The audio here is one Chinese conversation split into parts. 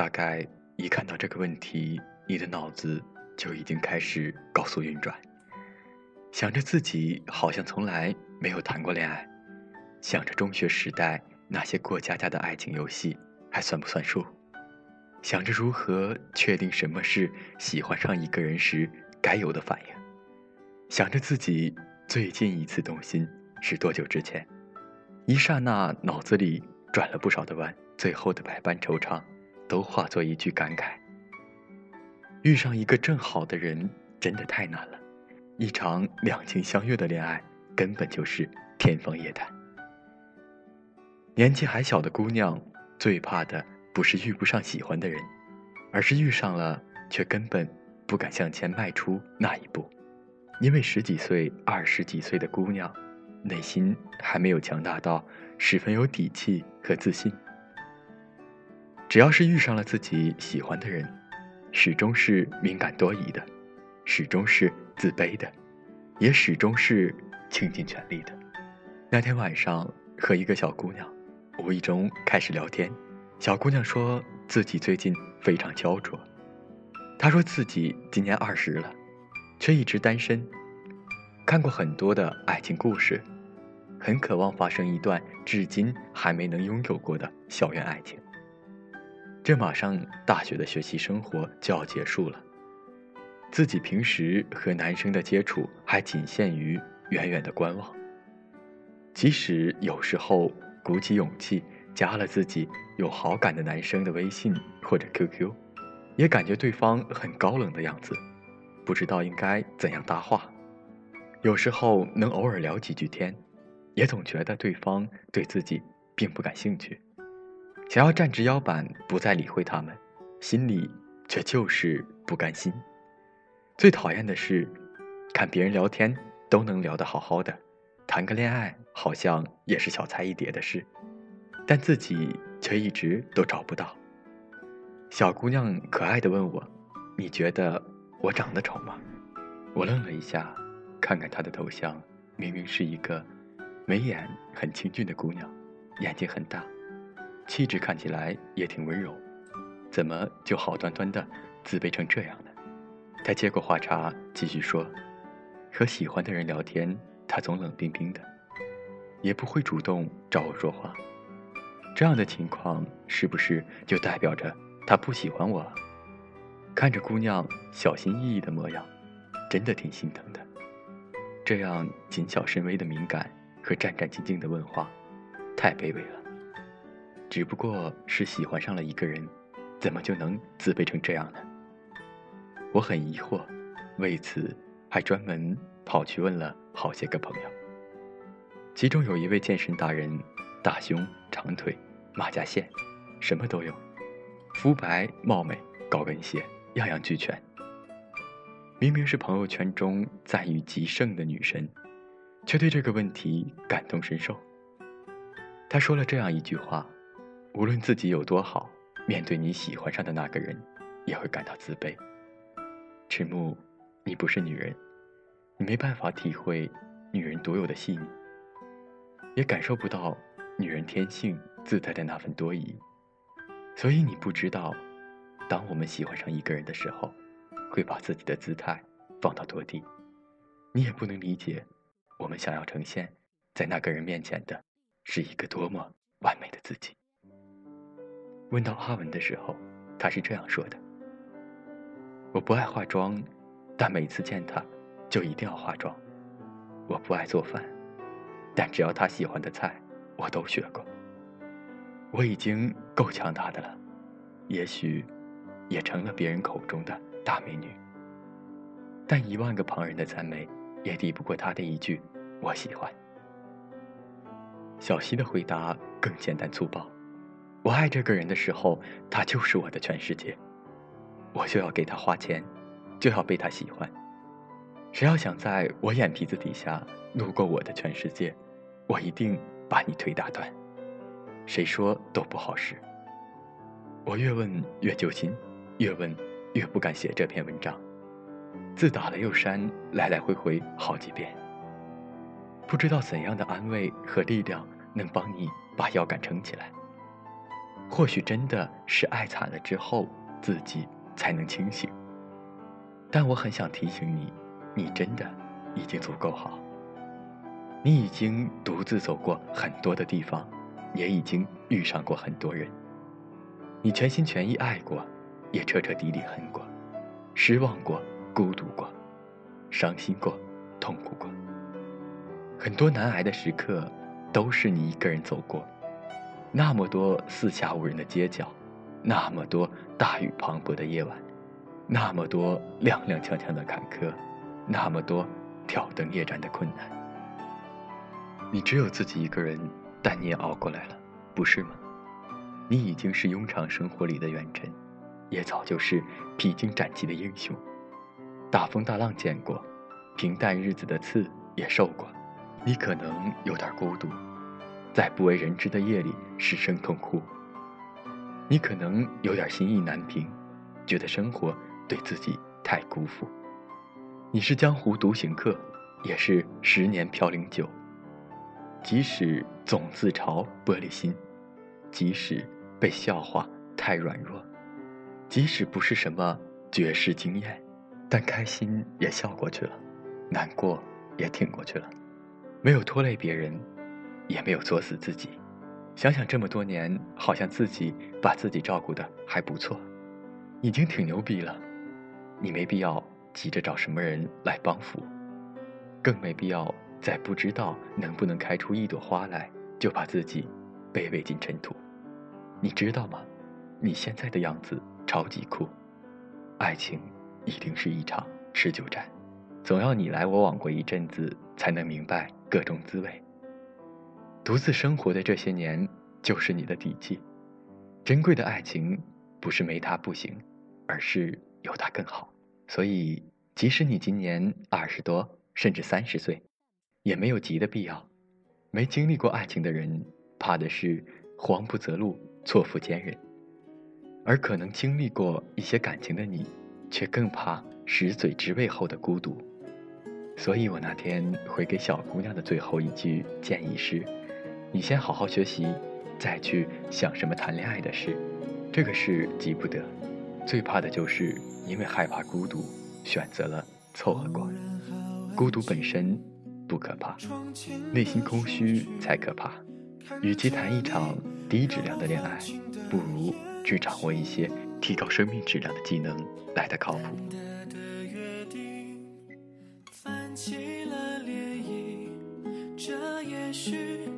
大概一看到这个问题，你的脑子就已经开始高速运转，想着自己好像从来没有谈过恋爱，想着中学时代那些过家家的爱情游戏还算不算数，想着如何确定什么是喜欢上一个人时该有的反应，想着自己最近一次动心是多久之前，一刹那脑子里转了不少的弯，最后的百般惆怅。都化作一句感慨。遇上一个正好的人真的太难了，一场两情相悦的恋爱根本就是天方夜谭。年纪还小的姑娘最怕的不是遇不上喜欢的人，而是遇上了却根本不敢向前迈出那一步，因为十几岁、二十几岁的姑娘，内心还没有强大到十分有底气和自信。只要是遇上了自己喜欢的人，始终是敏感多疑的，始终是自卑的，也始终是倾尽全力的。那天晚上和一个小姑娘无意中开始聊天，小姑娘说自己最近非常焦灼。她说自己今年二十了，却一直单身，看过很多的爱情故事，很渴望发生一段至今还没能拥有过的校园爱情。这马上大学的学习生活就要结束了，自己平时和男生的接触还仅限于远远的观望。即使有时候鼓起勇气加了自己有好感的男生的微信或者 QQ，也感觉对方很高冷的样子，不知道应该怎样搭话。有时候能偶尔聊几句天，也总觉得对方对自己并不感兴趣。想要站直腰板，不再理会他们，心里却就是不甘心。最讨厌的是，看别人聊天都能聊得好好的，谈个恋爱好像也是小菜一碟的事，但自己却一直都找不到。小姑娘可爱的问我：“你觉得我长得丑吗？”我愣了一下，看看她的头像，明明是一个眉眼很清俊的姑娘，眼睛很大。气质看起来也挺温柔，怎么就好端端的自卑成这样呢？他接过话茬，继续说：“和喜欢的人聊天，他总冷冰冰的，也不会主动找我说话。这样的情况是不是就代表着他不喜欢我？”看着姑娘小心翼翼的模样，真的挺心疼的。这样谨小慎微的敏感和战战兢兢的问话，太卑微了。只不过是喜欢上了一个人，怎么就能自卑成这样呢？我很疑惑，为此还专门跑去问了好些个朋友。其中有一位健身达人，大胸、长腿、马甲线，什么都有，肤白貌美、高跟鞋，样样俱全。明明是朋友圈中赞誉极盛的女神，却对这个问题感同身受。她说了这样一句话。无论自己有多好，面对你喜欢上的那个人，也会感到自卑。赤木，你不是女人，你没办法体会女人独有的细腻，也感受不到女人天性自带的那份多疑。所以你不知道，当我们喜欢上一个人的时候，会把自己的姿态放到多低。你也不能理解，我们想要呈现在那个人面前的，是一个多么完美的自己。问到阿文的时候，他是这样说的：“我不爱化妆，但每次见他，就一定要化妆。我不爱做饭，但只要他喜欢的菜，我都学过。我已经够强大的了，也许，也成了别人口中的大美女。但一万个旁人的赞美，也抵不过他的一句‘我喜欢’。”小溪的回答更简单粗暴。我爱这个人的时候，他就是我的全世界。我就要给他花钱，就要被他喜欢。谁要想在我眼皮子底下路过我的全世界，我一定把你腿打断。谁说都不好使。我越问越揪心，越问越不敢写这篇文章。字打了又删，来来回回好几遍。不知道怎样的安慰和力量能帮你把腰杆撑起来。或许真的是爱惨了之后，自己才能清醒。但我很想提醒你，你真的已经足够好。你已经独自走过很多的地方，也已经遇上过很多人。你全心全意爱过，也彻彻底底恨过，失望过，孤独过，伤心过，痛苦过。很多难挨的时刻，都是你一个人走过。那么多四下无人的街角，那么多大雨磅礴的夜晚，那么多踉踉跄跄的坎坷，那么多挑灯夜战的困难。你只有自己一个人，但你也熬过来了，不是吗？你已经是庸常生活里的远尘，也早就是披荆斩棘的英雄。大风大浪见过，平淡日子的刺也受过。你可能有点孤独，在不为人知的夜里失声痛哭。你可能有点心意难平，觉得生活对自己太辜负。你是江湖独行客，也是十年飘零酒。即使总自嘲玻璃心，即使。被笑话太软弱，即使不是什么绝世惊艳，但开心也笑过去了，难过也挺过去了，没有拖累别人，也没有作死自己。想想这么多年，好像自己把自己照顾的还不错，已经挺牛逼了。你没必要急着找什么人来帮扶，更没必要在不知道能不能开出一朵花来，就把自己卑微进尘土。你知道吗？你现在的样子超级酷。爱情一定是一场持久战，总要你来我往过一阵子，才能明白各种滋味。独自生活的这些年，就是你的底气。珍贵的爱情不是没他不行，而是有他更好。所以，即使你今年二十多，甚至三十岁，也没有急的必要。没经历过爱情的人，怕的是慌不择路。错付坚韧，而可能经历过一些感情的你，却更怕食嘴之味后的孤独。所以我那天回给小姑娘的最后一句建议是：你先好好学习，再去想什么谈恋爱的事。这个事急不得，最怕的就是因为害怕孤独，选择了凑合过。孤独本身不可怕，内心空虚才可怕。与其谈一场。低质量的恋爱，不如去掌握一些提高生命质量的技能来的靠谱。这也许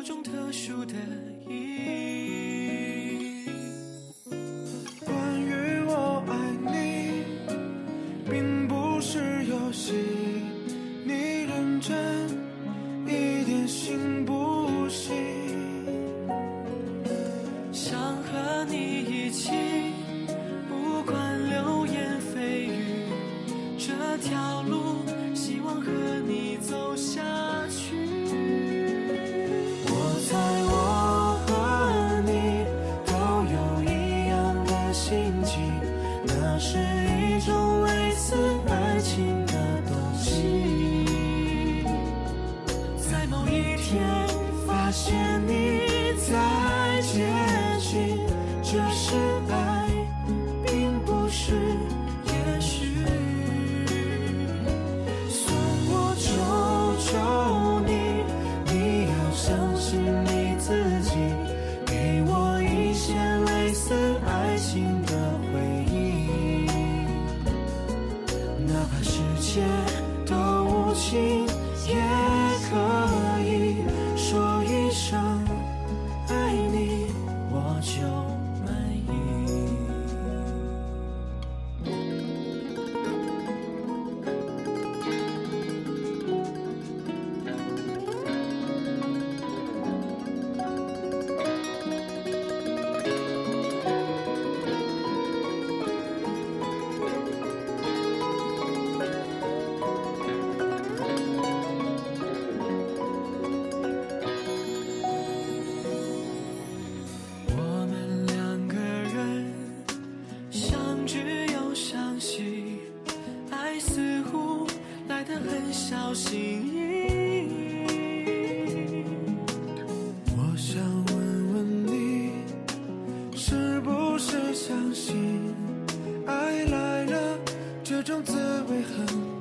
有种特殊的意义。关于我爱你，并不是游戏，是这种滋味很